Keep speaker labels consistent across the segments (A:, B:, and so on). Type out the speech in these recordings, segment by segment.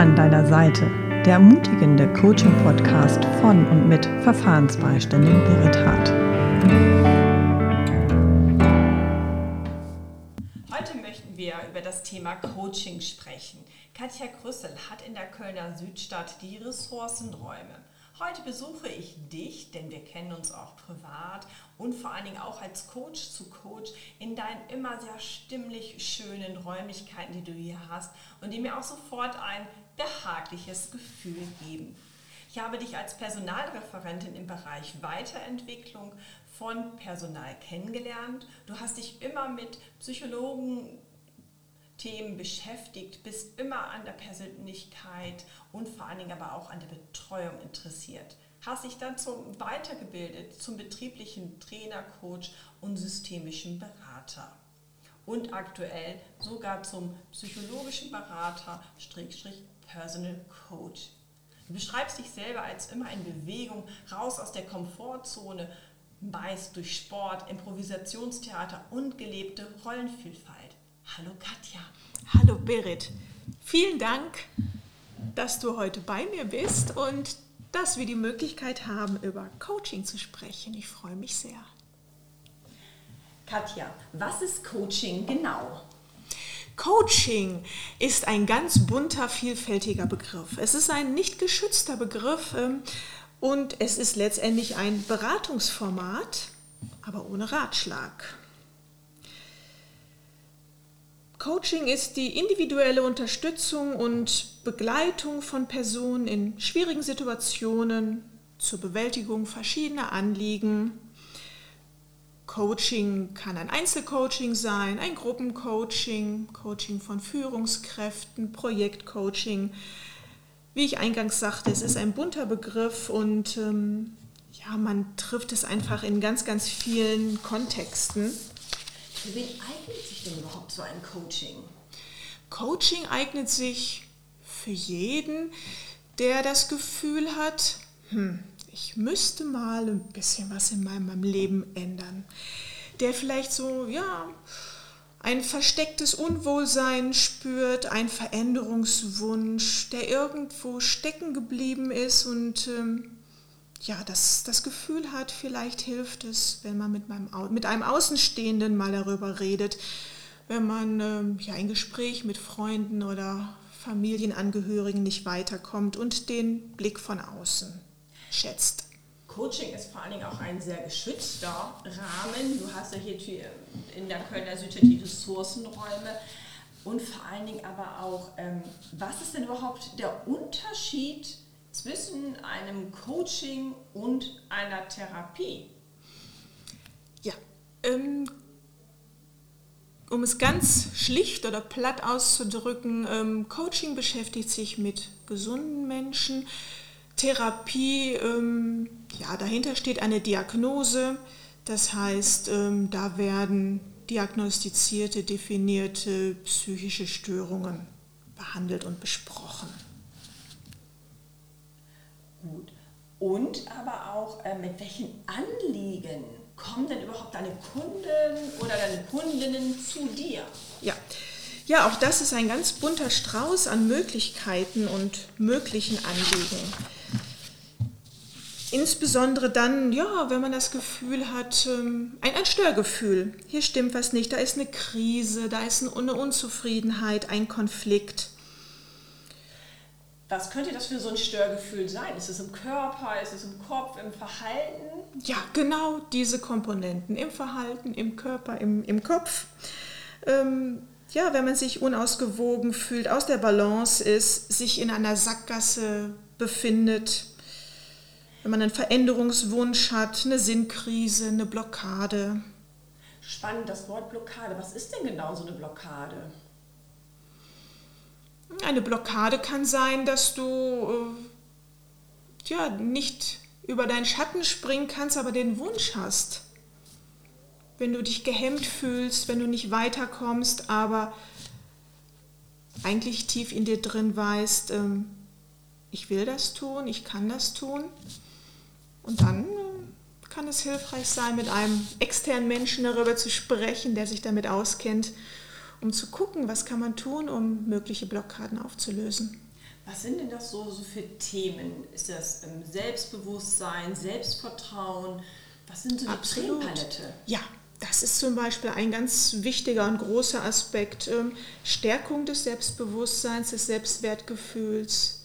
A: an deiner Seite, der ermutigende Coaching-Podcast von und mit Verfahrensbeiständin Berit Hart.
B: Heute möchten wir über das Thema Coaching sprechen. Katja Krüssel hat in der Kölner Südstadt die Ressourcenräume. Heute besuche ich dich, denn wir kennen uns auch privat und vor allen Dingen auch als Coach zu Coach in deinen immer sehr stimmlich schönen Räumlichkeiten, die du hier hast und die mir auch sofort ein behagliches Gefühl geben. Ich habe dich als Personalreferentin im Bereich Weiterentwicklung von Personal kennengelernt. Du hast dich immer mit Psychologen, Themen beschäftigt, bist immer an der Persönlichkeit und vor allen Dingen aber auch an der Betreuung interessiert. Hast dich dann zum weitergebildet zum betrieblichen Trainer, Coach und systemischen Berater. Und aktuell sogar zum psychologischen Berater, Strich, Personal Coach. Du beschreibst dich selber als immer in Bewegung, raus aus der Komfortzone, meist durch Sport, Improvisationstheater und gelebte Rollenvielfalt. Hallo Katja.
C: Hallo Berit. Vielen Dank, dass du heute bei mir bist und dass wir die Möglichkeit haben, über Coaching zu sprechen. Ich freue mich sehr.
B: Katja, was ist Coaching genau?
C: Coaching ist ein ganz bunter, vielfältiger Begriff. Es ist ein nicht geschützter Begriff ähm, und es ist letztendlich ein Beratungsformat, aber ohne Ratschlag. Coaching ist die individuelle Unterstützung und Begleitung von Personen in schwierigen Situationen zur Bewältigung verschiedener Anliegen. Coaching kann ein Einzelcoaching sein, ein Gruppencoaching, Coaching von Führungskräften, Projektcoaching. Wie ich eingangs sagte, es ist ein bunter Begriff und ähm, ja, man trifft es einfach in ganz, ganz vielen Kontexten.
B: Für wen eignet sich denn überhaupt so ein Coaching?
C: Coaching eignet sich für jeden, der das Gefühl hat, hm, ich müsste mal ein bisschen was in meinem Leben ändern. Der vielleicht so, ja, ein verstecktes Unwohlsein spürt, ein Veränderungswunsch, der irgendwo stecken geblieben ist und ähm, ja, das, das Gefühl hat, vielleicht hilft es, wenn man mit, meinem, mit einem Außenstehenden mal darüber redet, wenn man ähm, ja, ein Gespräch mit Freunden oder Familienangehörigen nicht weiterkommt und den Blick von außen schätzt.
B: Coaching ist vor allen Dingen auch ein sehr geschützter Rahmen. Du hast ja hier in der Kölner Südstadt die Ressourcenräume und vor allen Dingen aber auch, ähm, was ist denn überhaupt der Unterschied zwischen einem Coaching und einer Therapie?
C: Ja, ähm, um es ganz schlicht oder platt auszudrücken, ähm, Coaching beschäftigt sich mit gesunden Menschen. Therapie, ähm, ja, dahinter steht eine Diagnose. Das heißt, ähm, da werden diagnostizierte, definierte psychische Störungen behandelt und besprochen.
B: Gut. Und aber auch, äh, mit welchen Anliegen kommen denn überhaupt deine Kunden oder deine Kundinnen zu dir?
C: Ja. Ja, auch das ist ein ganz bunter Strauß an Möglichkeiten und möglichen Anliegen. Insbesondere dann, ja, wenn man das Gefühl hat, ähm, ein, ein Störgefühl. Hier stimmt was nicht, da ist eine Krise, da ist eine Unzufriedenheit, ein Konflikt.
B: Was könnte das für so ein Störgefühl sein? Ist es im Körper, ist es im Kopf, im Verhalten?
C: Ja, genau diese Komponenten im Verhalten, im Körper, im, im Kopf. Ähm, ja, wenn man sich unausgewogen fühlt, aus der Balance ist, sich in einer Sackgasse befindet, wenn man einen Veränderungswunsch hat, eine Sinnkrise, eine Blockade.
B: Spannend, das Wort Blockade. Was ist denn genau so eine Blockade?
C: Eine Blockade kann sein, dass du äh, ja, nicht über deinen Schatten springen kannst, aber den Wunsch hast. Wenn du dich gehemmt fühlst, wenn du nicht weiterkommst, aber eigentlich tief in dir drin weißt, ähm, ich will das tun, ich kann das tun. Und dann äh, kann es hilfreich sein, mit einem externen Menschen darüber zu sprechen, der sich damit auskennt um zu gucken, was kann man tun, um mögliche Blockaden aufzulösen.
B: Was sind denn das so, so für Themen? Ist das ähm, Selbstbewusstsein, Selbstvertrauen? Was sind so die
C: Absolut.
B: Themenpalette?
C: Ja, das ist zum Beispiel ein ganz wichtiger und großer Aspekt. Ähm, Stärkung des Selbstbewusstseins, des Selbstwertgefühls.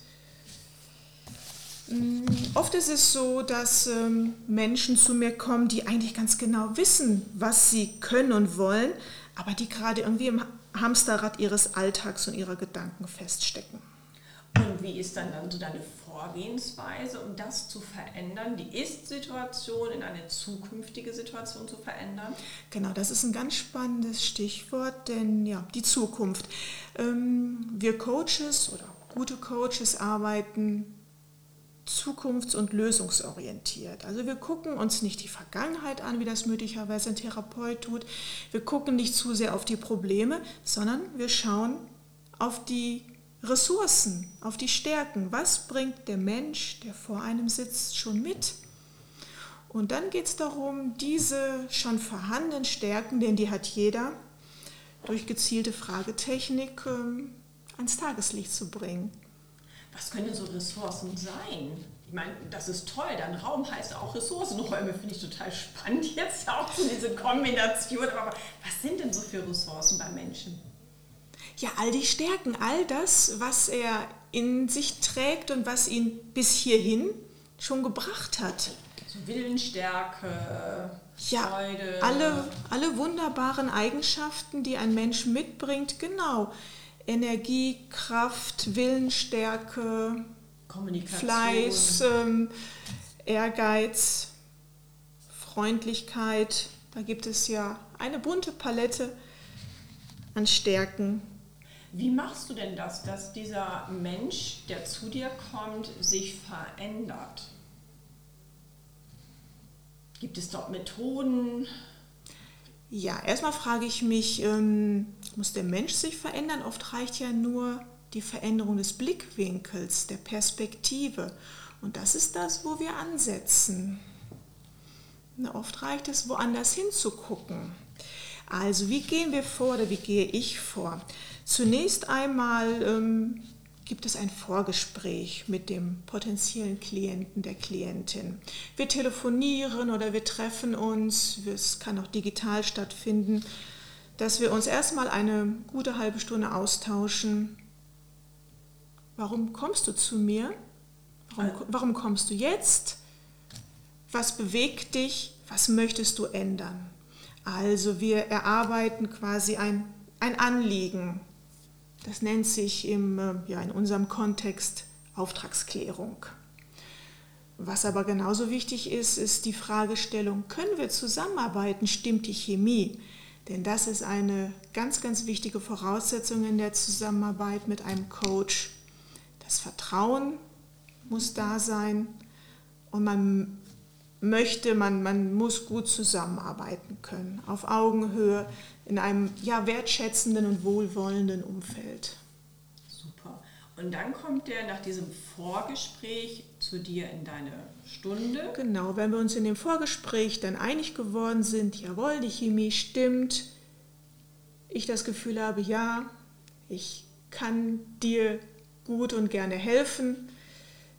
C: Mm, Oft ist es so, dass ähm, Menschen zu mir kommen, die eigentlich ganz genau wissen, was sie können und wollen, aber die gerade irgendwie im Hamsterrad ihres Alltags und ihrer Gedanken feststecken.
B: Und wie ist dann, dann so deine Vorgehensweise, um das zu verändern, die Ist-Situation in eine zukünftige Situation zu verändern?
C: Genau, das ist ein ganz spannendes Stichwort, denn ja, die Zukunft. Ähm, wir Coaches oder gute Coaches arbeiten zukunfts- und lösungsorientiert. Also wir gucken uns nicht die Vergangenheit an, wie das möglicherweise ein Therapeut tut. Wir gucken nicht zu sehr auf die Probleme, sondern wir schauen auf die Ressourcen, auf die Stärken. Was bringt der Mensch, der vor einem sitzt, schon mit? Und dann geht es darum, diese schon vorhandenen Stärken, denn die hat jeder, durch gezielte Fragetechnik ähm, ans Tageslicht zu bringen.
B: Was können denn so Ressourcen sein? Ich meine, das ist toll. Dann Raum heißt auch Ressourcenräume, finde ich total spannend jetzt auch so diese Kombination. Aber was sind denn so für Ressourcen bei Menschen?
C: Ja, all die Stärken, all das, was er in sich trägt und was ihn bis hierhin schon gebracht hat.
B: So Willensstärke,
C: Ja,
B: Freude.
C: alle, alle wunderbaren Eigenschaften, die ein Mensch mitbringt, genau. Energie, Kraft, Willensstärke. Fleiß, ähm, Ehrgeiz, Freundlichkeit. Da gibt es ja eine bunte Palette an Stärken.
B: Wie machst du denn das, dass dieser Mensch, der zu dir kommt, sich verändert? Gibt es dort Methoden?
C: Ja, erstmal frage ich mich, ähm, muss der Mensch sich verändern? Oft reicht ja nur die Veränderung des Blickwinkels, der Perspektive. Und das ist das, wo wir ansetzen. Oft reicht es, woanders hinzugucken. Also, wie gehen wir vor oder wie gehe ich vor? Zunächst einmal ähm, gibt es ein Vorgespräch mit dem potenziellen Klienten, der Klientin. Wir telefonieren oder wir treffen uns, es kann auch digital stattfinden, dass wir uns erstmal eine gute halbe Stunde austauschen. Warum kommst du zu mir? Warum, warum kommst du jetzt? Was bewegt dich? Was möchtest du ändern? Also wir erarbeiten quasi ein, ein Anliegen. Das nennt sich im, äh, ja, in unserem Kontext Auftragsklärung. Was aber genauso wichtig ist, ist die Fragestellung, können wir zusammenarbeiten, stimmt die Chemie? Denn das ist eine ganz, ganz wichtige Voraussetzung in der Zusammenarbeit mit einem Coach. Das Vertrauen muss da sein und man möchte, man, man muss gut zusammenarbeiten können, auf Augenhöhe, in einem ja, wertschätzenden und wohlwollenden Umfeld.
B: Super. Und dann kommt der nach diesem Vorgespräch zu dir in deine Stunde.
C: Genau, wenn wir uns in dem Vorgespräch dann einig geworden sind, jawohl, die Chemie stimmt, ich das Gefühl habe, ja, ich kann dir gut und gerne helfen,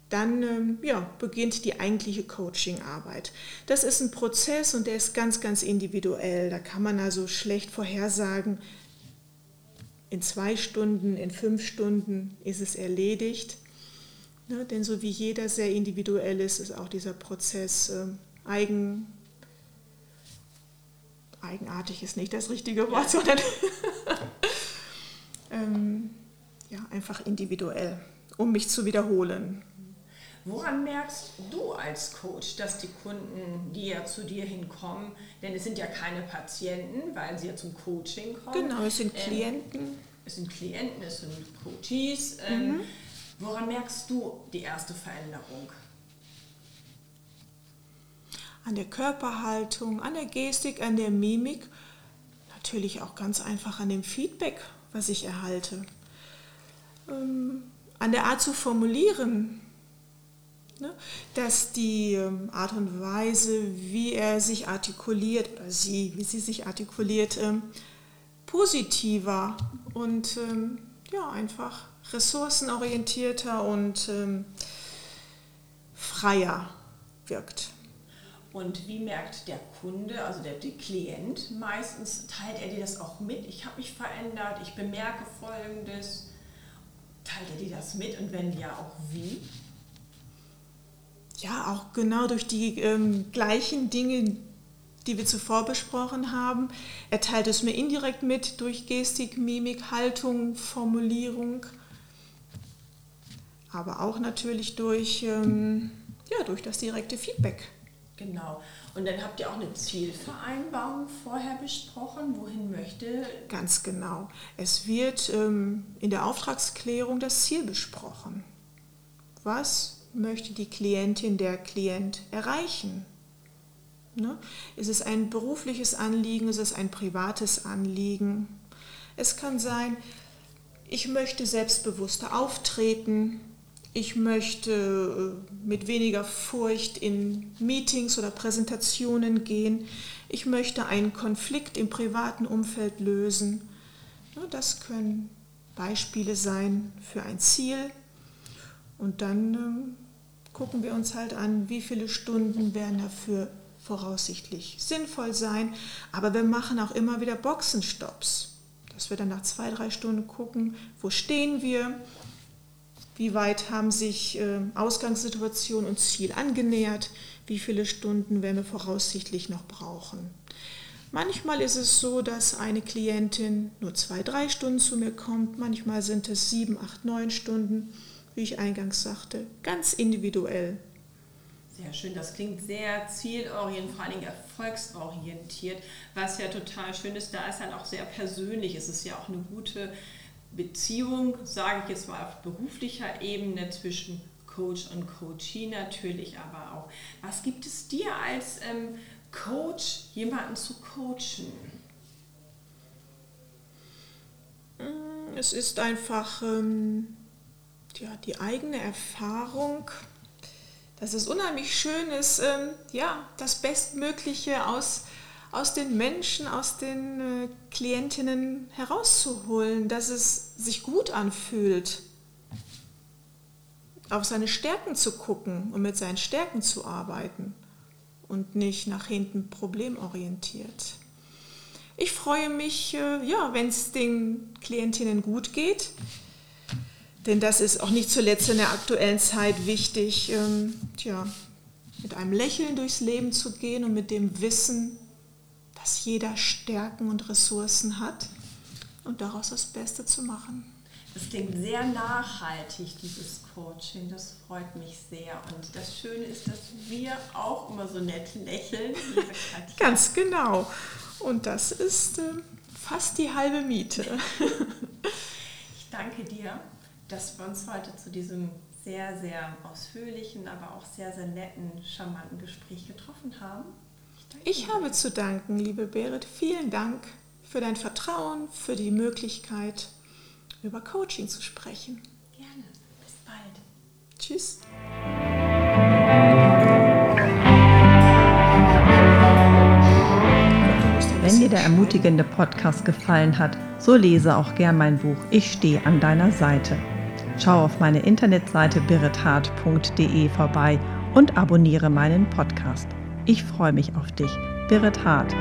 C: dann ähm, ja, beginnt die eigentliche Coaching-Arbeit. Das ist ein Prozess und der ist ganz, ganz individuell. Da kann man also schlecht vorhersagen, in zwei Stunden, in fünf Stunden ist es erledigt. Ne, denn so wie jeder sehr individuell ist, ist auch dieser Prozess ähm, eigen, eigenartig ist nicht das richtige Wort,
B: Ja.
C: sondern ähm, ja, einfach individuell, um mich zu wiederholen.
B: Woran merkst du als Coach, dass die Kunden, die ja zu dir hinkommen, denn es sind ja keine Patienten, weil sie ja zum Coaching kommen.
C: Genau, es sind
B: ähm,
C: Klienten.
B: Es sind Klienten, es sind Coaches. Ähm, Woran merkst du die erste Veränderung?
C: an der Körperhaltung, an der Gestik, an der Mimik, natürlich auch ganz einfach an dem Feedback, was ich erhalte, ähm, an der Art zu formulieren, ne? dass die ähm, Art und Weise, wie er sich artikuliert oder sie, wie sie sich artikuliert, ähm, positiver und ähm, ja, einfach ressourcenorientierter und ähm, freier wirkt.
B: Und wie merkt der Kunde, also der, der Klient, meistens teilt er dir das auch mit? Ich habe mich verändert, ich bemerke Folgendes. Teilt er dir das mit und wenn ja, auch wie?
C: Ja, auch genau durch die ähm, gleichen Dinge, die wir zuvor besprochen haben. Er teilt es mir indirekt mit durch Gestik, Mimik, Haltung, Formulierung, aber auch natürlich durch, ähm, ja, durch das direkte Feedback.
B: Genau. Und dann habt ihr auch eine Zielvereinbarung vorher besprochen. Wohin möchte?
C: Ganz genau. Es wird ähm, in der Auftragsklärung das Ziel besprochen. Was möchte die Klientin, der Klient erreichen? Ne? Ist es ein berufliches Anliegen? Ist es ein privates Anliegen? Es kann sein, ich möchte selbstbewusster auftreten ich möchte äh, mit weniger Furcht in Meetings oder Präsentationen gehen. Ich möchte einen Konflikt im privaten Umfeld lösen. Das können Beispiele sein für ein Ziel. Und dann ähm, gucken wir uns halt an, wie viele Stunden werden dafür voraussichtlich sinnvoll sein. Aber wir machen auch immer wieder Boxenstopps, dass wir dann nach zwei, drei Stunden gucken, wo stehen wir, wie weit haben sich äh, Ausgangssituation und Ziel angenähert? Wie viele Stunden werden wir voraussichtlich noch brauchen? Manchmal ist es so, dass eine Klientin nur zwei, drei Stunden zu mir kommt. Manchmal sind es sieben, acht, neun Stunden, wie ich eingangs sagte, ganz individuell.
B: Sehr schön, das klingt sehr zielorientiert, vor Dingen erfolgsorientiert, was ja total schön ist. Da ist dann auch sehr persönlich. Es ist ja auch eine gute Beziehung, sage ich jetzt mal auf beruflicher Ebene zwischen Coach und Coachee natürlich, aber auch, was gibt es dir als ähm, Coach, jemanden zu coachen?
C: Mm, es ist einfach ähm, ja, die eigene Erfahrung, dass es unheimlich schön ist, ähm, ja, das Bestmögliche aus aus den Menschen, aus den äh, Klientinnen herauszuholen, dass es sich gut anfühlt, auf seine Stärken zu gucken und mit seinen Stärken zu arbeiten und nicht nach hinten problemorientiert. Ich freue mich, äh, ja, wenn es den Klientinnen gut geht, denn das ist auch nicht zuletzt in der aktuellen Zeit wichtig, ähm, tja, mit einem Lächeln durchs Leben zu gehen und mit dem Wissen, dass jeder Stärken und Ressourcen hat und daraus das Beste zu machen.
B: Das klingt sehr nachhaltig, dieses Coaching. Das freut mich sehr. Und das Schöne ist, dass wir auch immer so nett lächeln, liebe
C: Katja. Ganz genau. Und das ist äh, fast die halbe Miete.
B: ich danke dir, dass wir uns heute zu diesem sehr, sehr ausführlichen, aber auch sehr, sehr netten, charmanten Gespräch getroffen haben.
C: Ich habe zu danken, liebe Berit. Vielen Dank für dein Vertrauen, für die Möglichkeit, über Coaching zu sprechen.
B: Gerne. Bis bald.
C: Tschüss.
A: Wenn dir der ermutigende Podcast gefallen hat, so lese auch gern mein Buch Ich stehe an deiner Seite. Schau auf meine Internetseite birithart.de vorbei und abonniere meinen Podcast. Ich freue mich auf dich. Birret Hart.